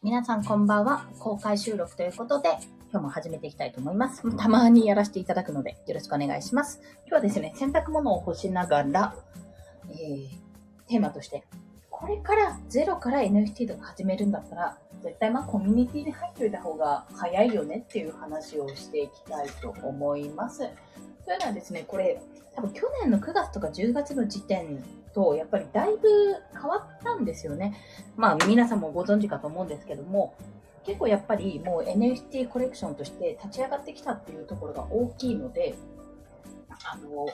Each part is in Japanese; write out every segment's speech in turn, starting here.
皆さんこんばんは。公開収録ということで、今日も始めていきたいと思います。たまにやらせていただくので、よろしくお願いします。今日はですね、洗濯物を干しながら、えー、テーマとして、これからゼロから NFT とか始めるんだったら、絶対まあコミュニティに入っておいた方が早いよねっていう話をしていきたいと思います。というのはですね、これ、多分去年の9月とか10月の時点と、やっぱりだいぶ変わったんですよね。まあ皆さんもご存知かと思うんですけども、結構やっぱりもう NFT コレクションとして立ち上がってきたっていうところが大きいので、あの、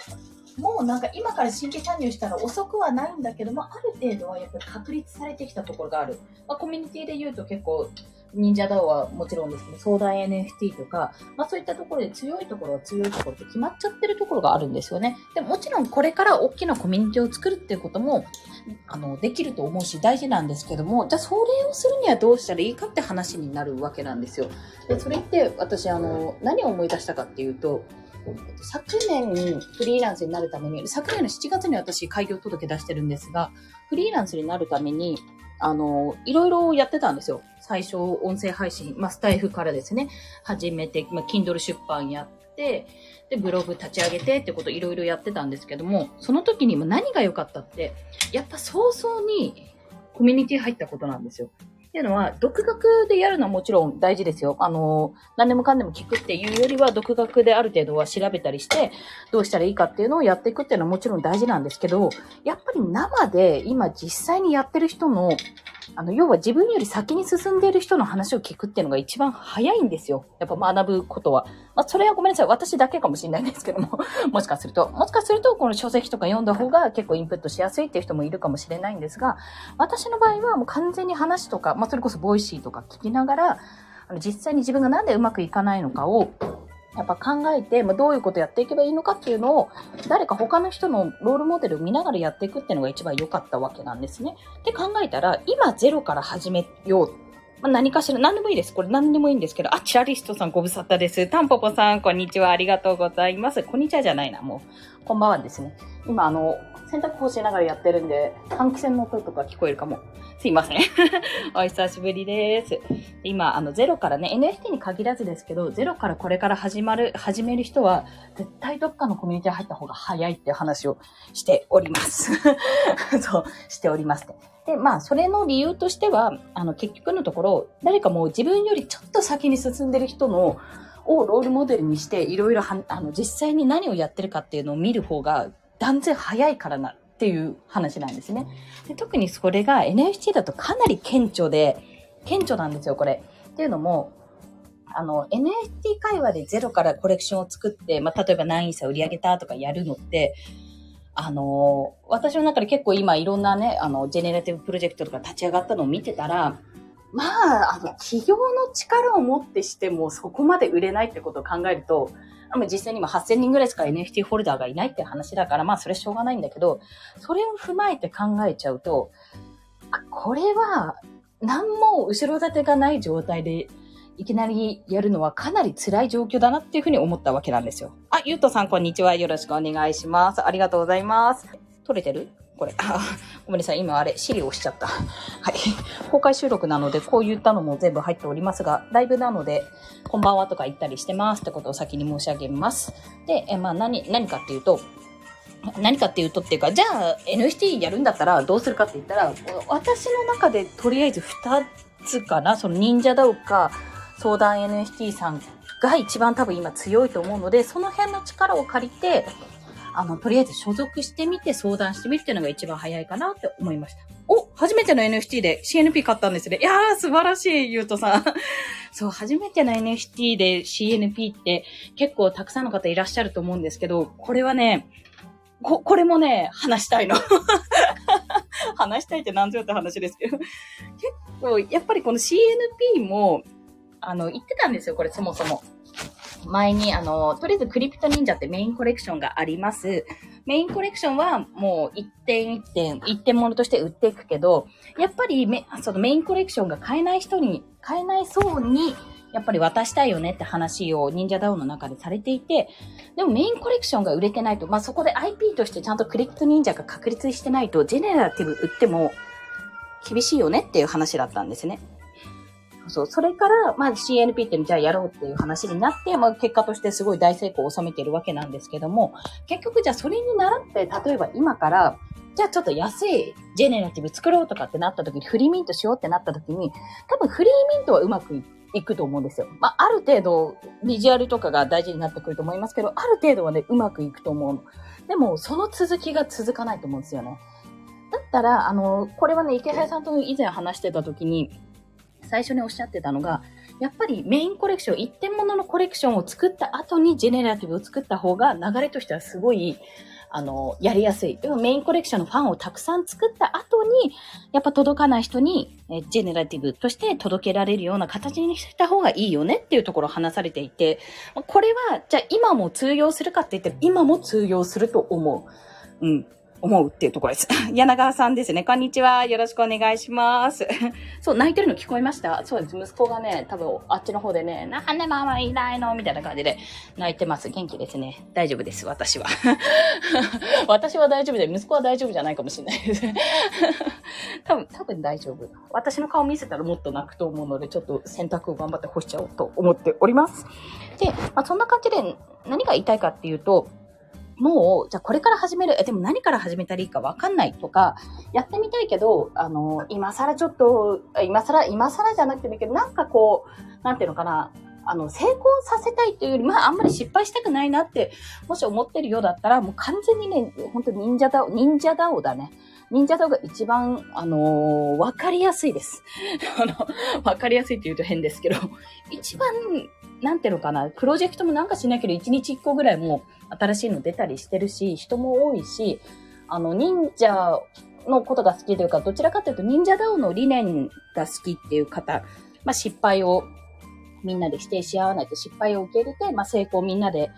もうなんか今から新規参入したら遅くはないんだけども、ある程度はやっぱり確立されてきたところがある。まあ、コミュニティで言うと結構、忍者 DAO はもちろんですけど、相談 NFT とか、まあそういったところで強いところは強いところって決まっちゃってるところがあるんですよね。でももちろんこれから大きなコミュニティを作るっていうことも、あの、できると思うし大事なんですけども、じゃあそれをするにはどうしたらいいかって話になるわけなんですよ。で、それって私あの、何を思い出したかっていうと、昨年フリーランスになるために、昨年の7月に私開業届出してるんですが、フリーランスになるために、あの、いろいろやってたんですよ。最初、音声配信、まあ、スタイフからですね、始めて、まあ、Kindle 出版やって、で、ブログ立ち上げてってこといろいろやってたんですけども、その時にも何が良かったって、やっぱ早々にコミュニティ入ったことなんですよ。っていうのは、独学でやるのはもちろん大事ですよ。あの、何でもかんでも聞くっていうよりは、独学である程度は調べたりして、どうしたらいいかっていうのをやっていくっていうのはもちろん大事なんですけど、やっぱり生で今実際にやってる人のあの、要は自分より先に進んでいる人の話を聞くっていうのが一番早いんですよ。やっぱ学ぶことは。まあ、それはごめんなさい。私だけかもしれないんですけども。もしかすると。もしかすると、この書籍とか読んだ方が結構インプットしやすいっていう人もいるかもしれないんですが、私の場合はもう完全に話とか、まあ、それこそ Voicy とか聞きながら、あの、実際に自分がなんでうまくいかないのかをやっぱ考えて、まあ、どういうことやっていけばいいのかっていうのを、誰か他の人のロールモデルを見ながらやっていくっていうのが一番良かったわけなんですね。って考えたら、今ゼロから始めよう。まあ、何かしら、何でもいいです。これ何でもいいんですけど、あ、チラリストさんご無沙汰です。タンポポさん、こんにちは。ありがとうございます。こんにちはじゃないな、もう。こんばんはですね。今、あの、洗濯干しながらやってるんで、換気扇の声とか聞こえるかも。すいません。お久しぶりです。今、あの、ゼロからね、NFT に限らずですけど、ゼロからこれから始まる、始める人は、絶対どっかのコミュニティ入った方が早いっていう話をしております。そう、しております、ね。で、まあ、それの理由としては、あの、結局のところ、誰かもう自分よりちょっと先に進んでる人の、をロールモデルにして、いろいろあの、実際に何をやってるかっていうのを見る方が、断然早いからな、っていう話なんですね。で特にそれが NFT だとかなり顕著で、顕著なんですよ、これ。っていうのも、あの、NFT 会話でゼロからコレクションを作って、まあ、例えば何位差売り上げたとかやるのって、あの、私の中で結構今いろんなね、あの、ジェネラティブプロジェクトとか立ち上がったのを見てたら、まあ、あの、企業の力をもってしてもそこまで売れないってことを考えると、実際に今8000人ぐらいしか NFT ホルダーがいないって話だから、まあそれしょうがないんだけど、それを踏まえて考えちゃうと、これは何も後ろ盾がない状態でいきなりやるのはかなり辛い状況だなっていうふうに思ったわけなんですよ。あ、ゆうとさんこんにちは。よろしくお願いします。ありがとうございます。撮れてる？これ。あ、ごめんなさい。今あれ、資料押しちゃった。はい。公開収録なので、こういったのも全部入っておりますが、ライブなので、こんばんはとか言ったりしてますってことを先に申し上げます。で、えまあ何、何かっていうと、何かっていうとっていうか、じゃあ NFT やるんだったらどうするかって言ったら、私の中でとりあえず2つかな、その忍者ダウか相談 NFT さんが一番多分今強いと思うので、その辺の力を借りて、あの、とりあえず所属してみて相談してみるっていうのが一番早いかなって思いました。お初めての NFT で CNP 買ったんですね。いやー、素晴らしい、ゆうとさん。そう、初めての NFT で CNP って結構たくさんの方いらっしゃると思うんですけど、これはね、こ、これもね、話したいの。話したいって何ぞよって話ですけど。結構、やっぱりこの CNP も、あの、言ってたんですよ、これそもそも。前に、あの、とりあえずクリプト忍者ってメインコレクションがあります。メインコレクションはもう一点一点、一点物として売っていくけど、やっぱりめ、そのメインコレクションが買えない人に、買えない層に、やっぱり渡したいよねって話を忍者ダウンの中でされていて、でもメインコレクションが売れてないと、まあ、そこで IP としてちゃんとクリプト忍者が確立してないと、ジェネラティブ売っても厳しいよねっていう話だったんですね。そう、それから、まあ CNP ってじゃあやろうっていう話になって、まあ結果としてすごい大成功を収めているわけなんですけども、結局じゃあそれに習って、例えば今から、じゃあちょっと安いジェネラティブ作ろうとかってなった時に、フリーミントしようってなった時に、多分フリーミントはうまくいくと思うんですよ。まあ、ある程度、ビジュアルとかが大事になってくると思いますけど、ある程度はね、うまくいくと思う。でも、その続きが続かないと思うんですよね。だったら、あの、これはね、池原さんと以前話してた時に、最初におっしゃってたのが、やっぱりメインコレクション、一点物のコレクションを作った後にジェネラティブを作った方が流れとしてはすごい、あの、やりやすい。でもメインコレクションのファンをたくさん作った後に、やっぱ届かない人に、えジェネラティブとして届けられるような形にした方がいいよねっていうところを話されていて、これは、じゃあ今も通用するかって言ったら今も通用すると思う。うん。思うっていうところです。柳川さんですね。こんにちは。よろしくお願いします。そう、泣いてるの聞こえました？そうです。息子がね、多分あっちの方でね、なんでママいないの？みたいな感じで泣いてます。元気ですね。大丈夫です。私は。私は大丈夫で、息子は大丈夫じゃないかもしれないですね。多分、多分大丈夫。私の顔見せたらもっと泣くと思うので、ちょっと洗濯を頑張って干しちゃおうと思っております。で、まあ、そんな感じで何が言いたいかっていうと、もう、じゃあこれから始める、え、でも何から始めたらいいかわかんないとか、やってみたいけど、あの、今更ちょっと、今更、今更じゃなくてもいいけど、なんかこう、なんていうのかな、あの、成功させたいというより、まあ、あんまり失敗したくないなって、もし思ってるようだったら、もう完全にね、本当忍者だ、忍者だおだね。忍者ダオが一番、あのー、わかりやすいです。あの、わかりやすいって言うと変ですけど、一番、なんていうのかな、プロジェクトもなんかしないければ1日1個ぐらいもう新しいの出たりしてるし、人も多いし、あの、忍者のことが好きというか、どちらかというと忍者ダオの理念が好きっていう方、まあ失敗をみんなで否定し合わないと失敗を受け入れて、まあ成功みんなで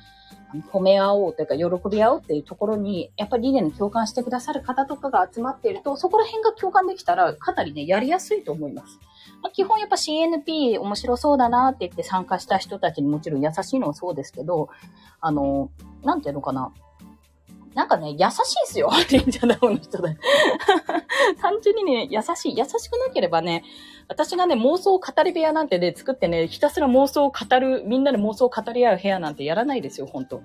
褒め合おうというか、喜び合おうっていうところに、やっぱり理念に共感してくださる方とかが集まっていると、そこら辺が共感できたら、かなりね、やりやすいと思います。まあ、基本やっぱ CNP 面白そうだなって言って参加した人たちにもちろん優しいのもそうですけど、あの、なんていうのかな。なんかね、優しいですよ。忍者ダウの人で。単純にね、優しい。優しくなければね、私がね、妄想語り部屋なんてね、作ってね、ひたすら妄想を語る、みんなで妄想を語り合う部屋なんてやらないですよ、ほんと。ね、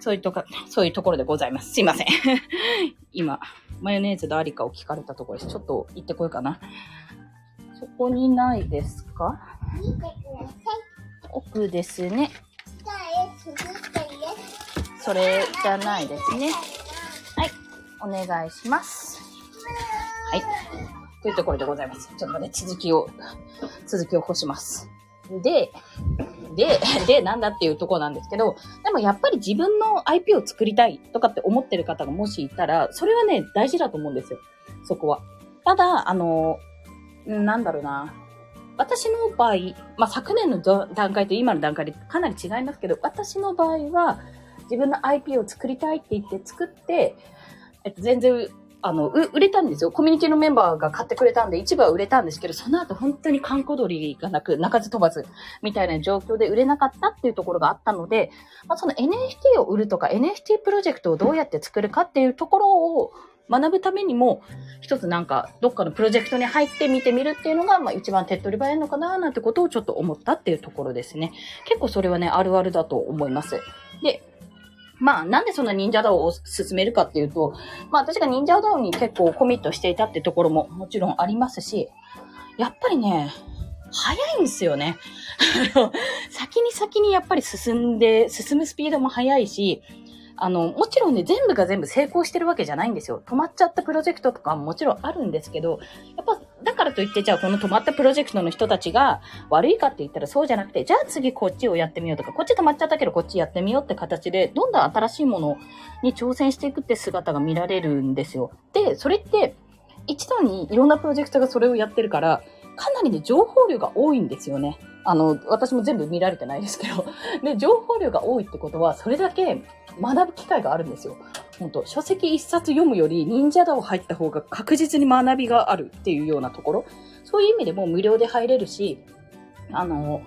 そういうとこ、そういうところでございます。すいません。今、マヨネーズのありかを聞かれたところです。ちょっと行ってこようかな。そこにないですか？奥ですね。それじゃないですね。お願いします。はい。というところでございます。ちょっとね、続きを、続きを干します。で、で、で、なんだっていうとこなんですけど、でもやっぱり自分の IP を作りたいとかって思ってる方がもしいたら、それはね、大事だと思うんですよ。そこは。ただ、あの、なんだろうな。私の場合、まあ、昨年の段階と今の段階でかなり違いますけど、私の場合は、自分の IP を作りたいって言って作って、えっと、全然、あの、売れたんですよ。コミュニティのメンバーが買ってくれたんで、一部は売れたんですけど、その後本当に観光鳥がなく、鳴かず飛ばず、みたいな状況で売れなかったっていうところがあったので、まあ、その NFT を売るとか、NFT プロジェクトをどうやって作るかっていうところを、学ぶためにも、一つなんか、どっかのプロジェクトに入って見てみるっていうのが、まあ一番手っ取り早いのかななんてことをちょっと思ったっていうところですね。結構それはね、あるあるだと思います。で、まあ、なんでそんな忍者道を進めるかっていうと、まあ私が忍者道に結構コミットしていたってところももちろんありますし、やっぱりね、早いんですよね。先に先にやっぱり進んで、進むスピードも速いし、あの、もちろんね、全部が全部成功してるわけじゃないんですよ。止まっちゃったプロジェクトとかももちろんあるんですけど、やっぱ、だからといって、じゃあこの止まったプロジェクトの人たちが悪いかって言ったらそうじゃなくて、じゃあ次こっちをやってみようとか、こっち止まっちゃったけどこっちやってみようって形で、どんどん新しいものに挑戦していくって姿が見られるんですよ。で、それって、一度にいろんなプロジェクトがそれをやってるから、かなりね、情報量が多いんですよね。あの、私も全部見られてないですけど。で、情報量が多いってことは、それだけ学ぶ機会があるんですよ。本当書籍一冊読むより忍者だを入った方が確実に学びがあるっていうようなところ。そういう意味でも無料で入れるし、あの、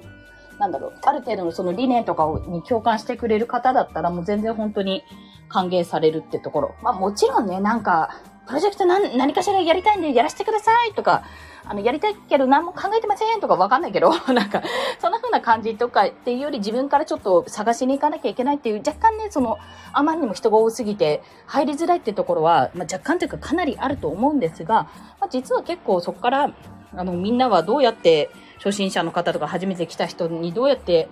なんだろう、ある程度のその理念とかに共感してくれる方だったらもう全然本当に、歓迎されるってところ。まあもちろんね、なんか、プロジェクト何何かしらやりたいんでやらせてくださいとか、あの、やりたいけど何も考えてませんとかわかんないけど、なんか、そんな風な感じとかっていうより自分からちょっと探しに行かなきゃいけないっていう、若干ね、その、あまりにも人が多すぎて入りづらいってところは、まあ、若干というかかなりあると思うんですが、まあ、実は結構そこから、あの、みんなはどうやって、初心者の方とか初めて来た人にどうやって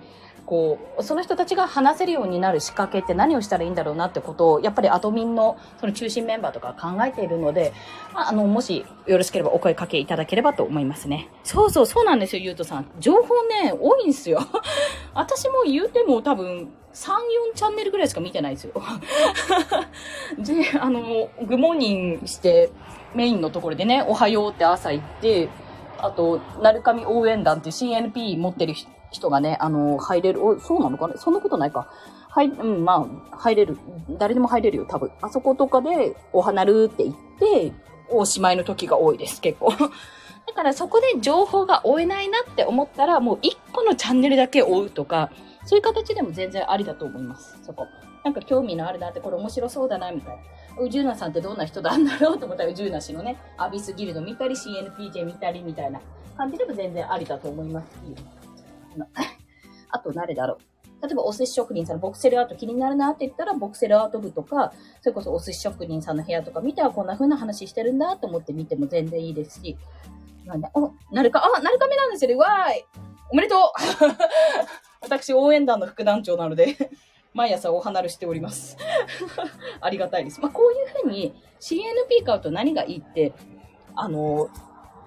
こう、その人たちが話せるようになる仕掛けって何をしたらいいんだろうなってことを、やっぱりアドミンのその中心メンバーとか考えているので、あの、もしよろしければお声かけいただければと思いますね。そうそう、そうなんですよ、ゆうとさん。情報ね、多いんですよ。私も言うても多分、3、4チャンネルぐらいしか見てないですよ。で、あの、グモーニンして、メインのところでね、おはようって朝行って、あと、なるかみ応援団っていう CNP 持ってる人、人がね、あの、入れる、お、そうなのかね？そんなことないか。はい、うん、まあ、入れる。誰でも入れるよ、多分。あそことかで、お花るって言って、おしまいの時が多いです、結構。だからそこで情報が追えないなって思ったら、もう一個のチャンネルだけ追うとか、そういう形でも全然ありだと思います、そこ。なんか興味のあるなって、これ面白そうだな、みたいな。宇宙なさんってどんな人なんだろうと思ったら、宇宙なしのね、アビスギルド見たり、CNPJ 見たりみたいな感じでも全然ありだと思います あと誰だろう。例えばお寿司職人さんボクセルアート気になるなって言ったら、ボクセルアート部とか、それこそお寿司職人さんの部屋とか見てはこんな風な話してるんだと思って見ても全然いいですし、なんで、お、なるか、あ、なるかめなんですよね、わーいおめでとう 私、応援団の副団長なので 毎朝お離れしておりますありがたいです。まあ、こういう風に CNP 買うと何がいいって、あの、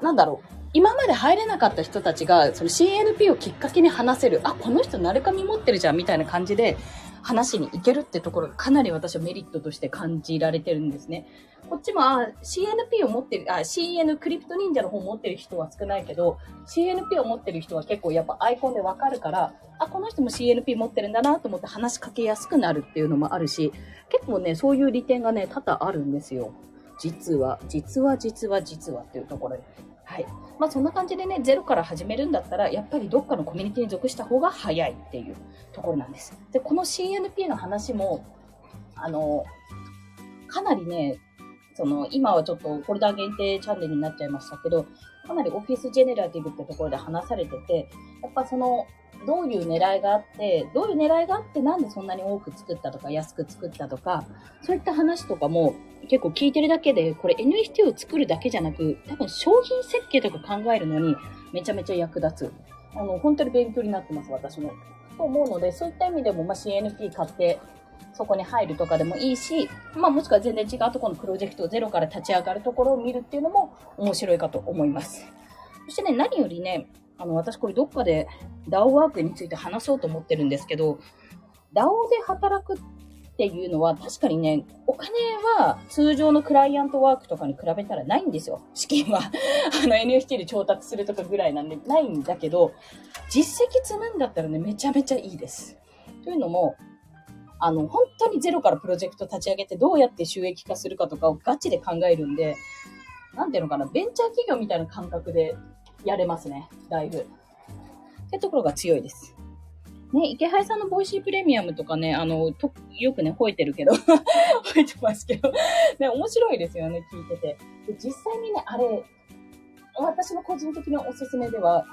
なんだろう。今まで入れなかった人たちが、その CNP をきっかけに話せる、あ、この人なるかみ持ってるじゃん、みたいな感じで話に行けるってところがかなり私はメリットとして感じられてるんですね。こっちも、あ、CNP を持ってる、あ、CN クリプト忍者の方持ってる人は少ないけど、CNP を持ってる人は結構やっぱアイコンでわかるから、あ、この人も CNP 持ってるんだなと思って話しかけやすくなるっていうのもあるし、結構ね、そういう利点がね、多々あるんですよ。実は、実は、実は、実はっていうところで。はい。まあそんな感じでね、ゼロから始めるんだったら、やっぱりどっかのコミュニティに属した方が早いっていうところなんです。で、この CNP の話も、あの、かなりね、その、今はちょっとフォルダー限定チャンネルになっちゃいましたけど、かなりオフィスジェネラティブってところで話されてて、やっぱその、どういう狙いがあって、どういう狙いがあってなんでそんなに多く作ったとか安く作ったとか、そういった話とかも結構聞いてるだけで、これ NFT を作るだけじゃなく、多分商品設計とか考えるのにめちゃめちゃ役立つ。あの、本当に勉強になってます、私も。と思うので、そういった意味でも、まあ、CNP 買って、そこに入るとかでもいいし、まあもしくは全然違うところのプロジェクトをゼロから立ち上がるところを見るっていうのも面白いかと思います。そしてね、何よりね、あの、私これどっかで DAO ワークについて話そうと思ってるんですけど、DAO で働くっていうのは確かにね、お金は通常のクライアントワークとかに比べたらないんですよ。資金は。あの NFT で調達するとかぐらいなんでないんだけど、実績積むんだったらね、めちゃめちゃいいです。というのも、あの、本当にゼロからプロジェクト立ち上げてどうやって収益化するかとかをガチで考えるんで、なんていうのかな、ベンチャー企業みたいな感覚でやれますね、だいぶ。ってところが強いです。ね、イケハヤさんの Voicy プレミアムとかね、あの、と、よくね、吠えてるけど 吠えてますけどね、面白いですよね、聞いてて。で実際にね、あれ、私の個人的なおすすめでは、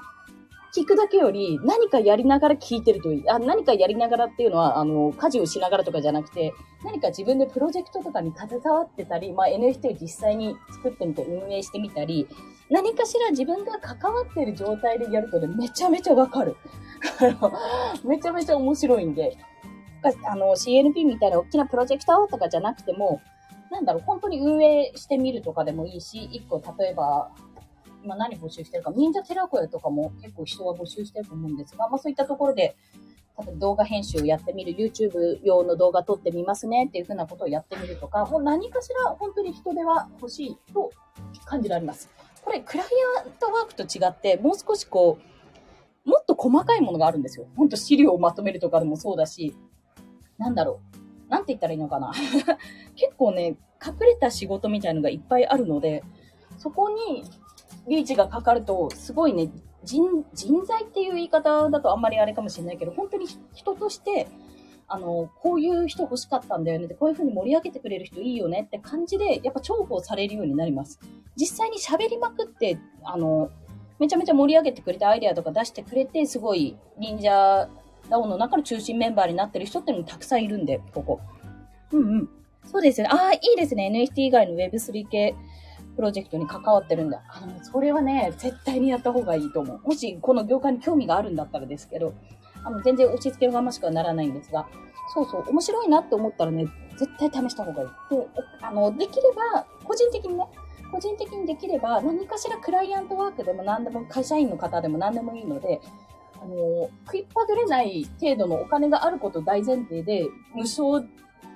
聞くだけより何かやりながら聞いてるといい。あ、何かやりながらっていうのは、あの、家事をしながらとかじゃなくて、何か自分でプロジェクトとかに携わってたり、まあ、NFT を実際に作ってみて運営してみたり、何かしら自分が関わってる状態でやるとね、めちゃめちゃわかる。めちゃめちゃ面白いんで、あの、CNP みたいな大きなプロジェクターとかじゃなくても、なんだろう、本当に運営してみるとかでもいいし、一個例えば、今何募集してるか、忍者寺子屋とかも結構人が募集してると思うんですが、まあそういったところで、例えば動画編集をやってみる、YouTube 用の動画撮ってみますねっていうふうなことをやってみるとか、もう何かしら本当に人手は欲しいと感じられます。これ、クライアントワークと違って、もう少しこう、もっと細かいものがあるんですよ。ほんと資料をまとめるとかでもそうだし、なんだろう。なんて言ったらいいのかな。結構ね、隠れた仕事みたいのがいっぱいあるので、そこにリーチがかかると、すごいね、人、人材っていう言い方だとあんまりあれかもしれないけど、本当に人として、あの、こういう人欲しかったんだよね。で、こういう風に盛り上げてくれる人いいよねって感じで、やっぱ重宝されるようになります。実際に喋りまくって、あの、めちゃめちゃ盛り上げてくれて、アイデアとか出してくれて、すごい忍者ダオの中の中心メンバーになってる人っていうのもたくさんいるんで、ここ。うんうん。そうですね。ああ、いいですね。NFT 以外の Web3 系プロジェクトに関わってるんで。あの、それはね、絶対にやった方がいいと思う。もし、この業界に興味があるんだったらですけど、あの、全然押し付けがましくはならないんですが、そうそう、面白いなって思ったらね、絶対試した方がいい。で、あの、できれば、個人的にね、個人的にできれば、何かしらクライアントワークでも何でも、会社員の方でも何でもいいので、あの、食いっぱぐれない程度のお金があること大前提で、無償、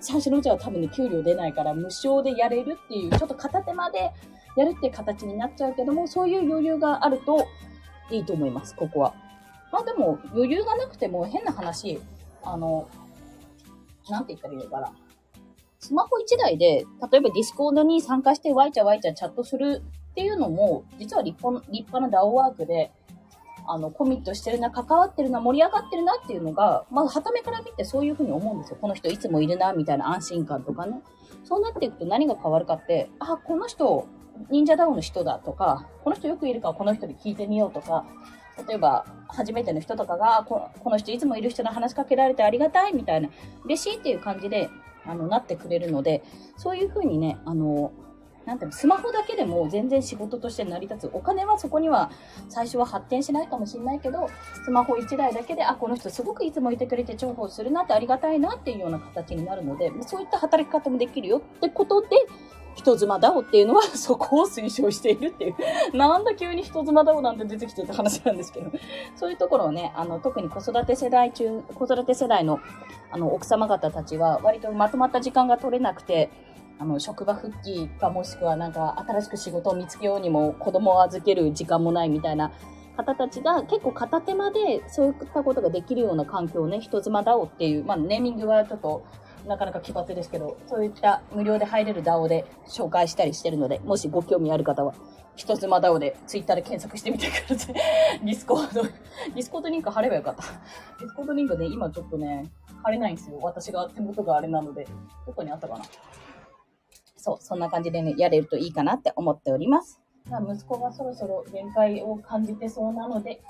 最初のうちは多分ね、給料出ないから無償でやれるっていう、ちょっと片手間でやるって形になっちゃうけども、そういう余裕があるといいと思います、ここは。まあでも、余裕がなくても変な話、あの、なんて言ったらいいのかな。スマホ1台で、例えば Discord に参加してワイチャワイチャチャットするっていうのも、実は立派立派な DAO ワークで、あの、コミットしてるな、関わってるな、盛り上がってるなっていうのが、まあ、はためから見てそういうふうに思うんですよ。この人いつもいるな、みたいな安心感とかね。そうなっていくと何が変わるかって、あ、この人、忍者ダウンの人だとか、この人よくいるからこの人に聞いてみようとか、例えば、初めての人とかがこ、の人いつもいる人に話しかけられてありがたいみたいな、嬉しいっていう感じで、あの、なってくれるので、そういうふうにね、あの、なんていうの、スマホだけでも全然仕事として成り立つ。お金はそこには最初は発展しないかもしれないけど、スマホ1台だけで、あ、この人すごくいつもいてくれて重宝するなってありがたいなっていうような形になるので、そういった働き方もできるよってことで、人妻ダオっていうのは そこを推奨しているっていう。なんだ急に人妻ダオなんて出てきてって話なんですけど。そういうところをね、あの、特に子育て世代中、子育て世代の、あの、奥様方たちは割とまとまった時間が取れなくて、あの、職場復帰かもしくはなんか新しく仕事を見つけようにも子供を預ける時間もないみたいな方たちが結構片手間でそういったことができるような環境をね、人妻ダオっていう、まあネーミングはちょっとなかなか奇抜ですけど、そういった無料で入れる DAO で紹介したりしてるので、もしご興味ある方は、人妻 DAO で Twitter で検索してみてください。Discord、Discord リンク貼ればよかった。 Discord リンクね、今ちょっとね、貼れないんですよ。私が手元があれなので、どこにあったかな。そう、そんな感じでね、やれるといいかなって思っております。息子がそろそろ限界を感じてそうなので、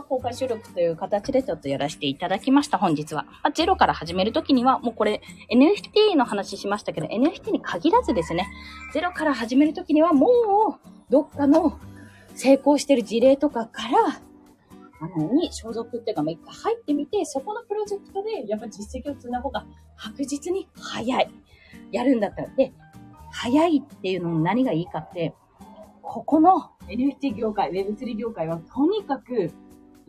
まあ、公開収録という形でちょっとやらせていただきました、本日は。まあ、ゼロから始めるときには、もうこれ、NFT の話しましたけど、NFT に限らずですね、ゼロから始めるときには、もう、どっかの成功してる事例とかから、あの、に所属っていうか、まあ、一回入ってみて、そこのプロジェクトで、やっぱ実績を積んだ方が確実に早い。やるんだったら。で、早いっていうのに何がいいかって、ここの NFT 業界、Web3 業界はとにかく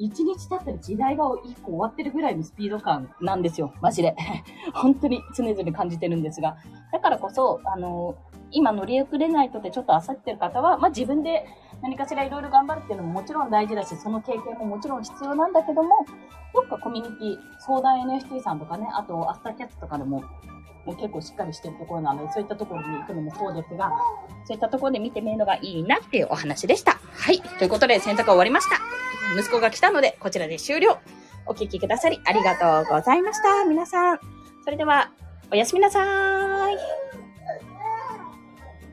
1日経ったら時代が1個終わってるぐらいのスピード感なんですよ。マジで。本当に常々感じてるんですが。だからこそ、あの、今乗り遅れないとってちょっと焦ってる方は、まあ、自分で何かしらいろいろ頑張るっていうのももちろん大事だし、その経験ももちろん必要なんだけども、どっかコミュニティ、相談 NFT さんとかね、あとアフターキャッツとかでももう結構しっかりしてるところなので、そういったところに行くのもそうですが、そういったところで見てみるのがいいなっていうお話でした。はい。ということで、洗濯終わりました。息子が来たので、こちらで終了。お聴きくださりありがとうございました。皆さん。それでは、おやすみなさーい。